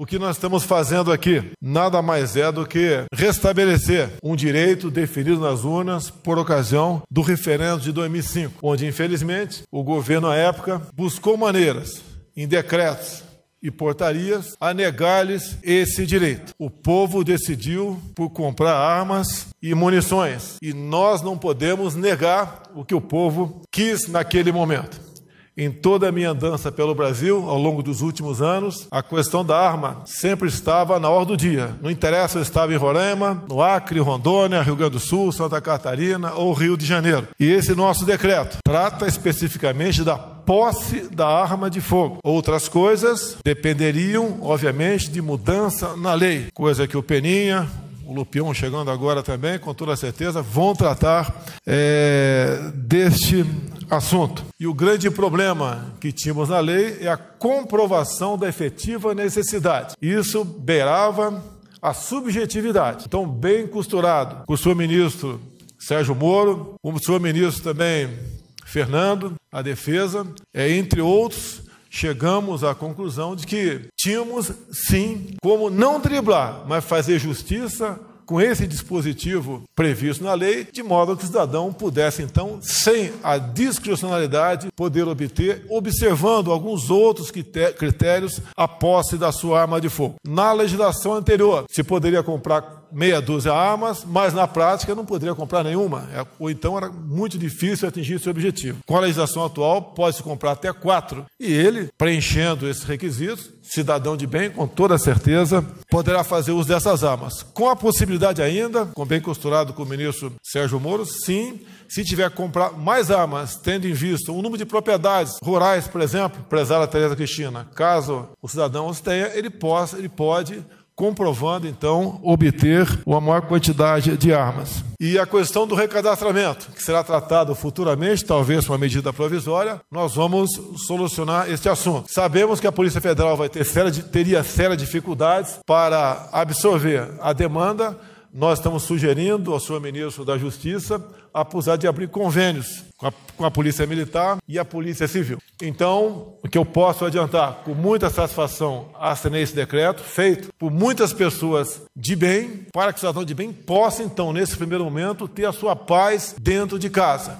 O que nós estamos fazendo aqui nada mais é do que restabelecer um direito definido nas urnas por ocasião do referendo de 2005, onde, infelizmente, o governo à época buscou maneiras, em decretos, e portarias a negar-lhes esse direito. O povo decidiu por comprar armas e munições e nós não podemos negar o que o povo quis naquele momento. Em toda a minha andança pelo Brasil, ao longo dos últimos anos, a questão da arma sempre estava na ordem do dia. Não interessa se eu estava em Roraima, no Acre, Rondônia, Rio Grande do Sul, Santa Catarina ou Rio de Janeiro. E esse nosso decreto trata especificamente da posse da arma de fogo. Outras coisas dependeriam, obviamente, de mudança na lei, coisa que o Peninha, o Lupion chegando agora também, com toda certeza, vão tratar é, deste assunto. E o grande problema que tínhamos na lei é a comprovação da efetiva necessidade. Isso beirava a subjetividade. Então, bem costurado com o senhor ministro Sérgio Moro, com o senhor ministro também Fernando, a defesa, é, entre outros, chegamos à conclusão de que tínhamos sim como não driblar, mas fazer justiça com esse dispositivo previsto na lei, de modo que o cidadão pudesse, então, sem a discricionalidade, poder obter, observando alguns outros critérios, a posse da sua arma de fogo. Na legislação anterior, se poderia comprar meia dúzia armas, mas na prática não poderia comprar nenhuma, é, ou então era muito difícil atingir esse objetivo. Com a legislação atual, pode-se comprar até quatro, e ele, preenchendo esses requisitos, cidadão de bem, com toda certeza, poderá fazer uso dessas armas. Com a possibilidade ainda, com bem costurado com o ministro Sérgio Moro, sim, se tiver que comprar mais armas, tendo em vista o número de propriedades rurais, por exemplo, prezada Tereza Cristina, caso o cidadão os tenha, ele, possa, ele pode comprovando então obter uma maior quantidade de armas. E a questão do recadastramento, que será tratado futuramente, talvez com uma medida provisória, nós vamos solucionar este assunto. Sabemos que a Polícia Federal vai ter séria, teria sérias dificuldades para absorver a demanda nós estamos sugerindo ao senhor ministro da Justiça a possibilidade de abrir convênios com a, com a, Polícia Militar e a Polícia Civil. Então, o que eu posso adiantar, com muita satisfação, assinei esse decreto, feito por muitas pessoas de bem, para que o cidadão de bem possa, então, nesse primeiro momento, ter a sua paz dentro de casa.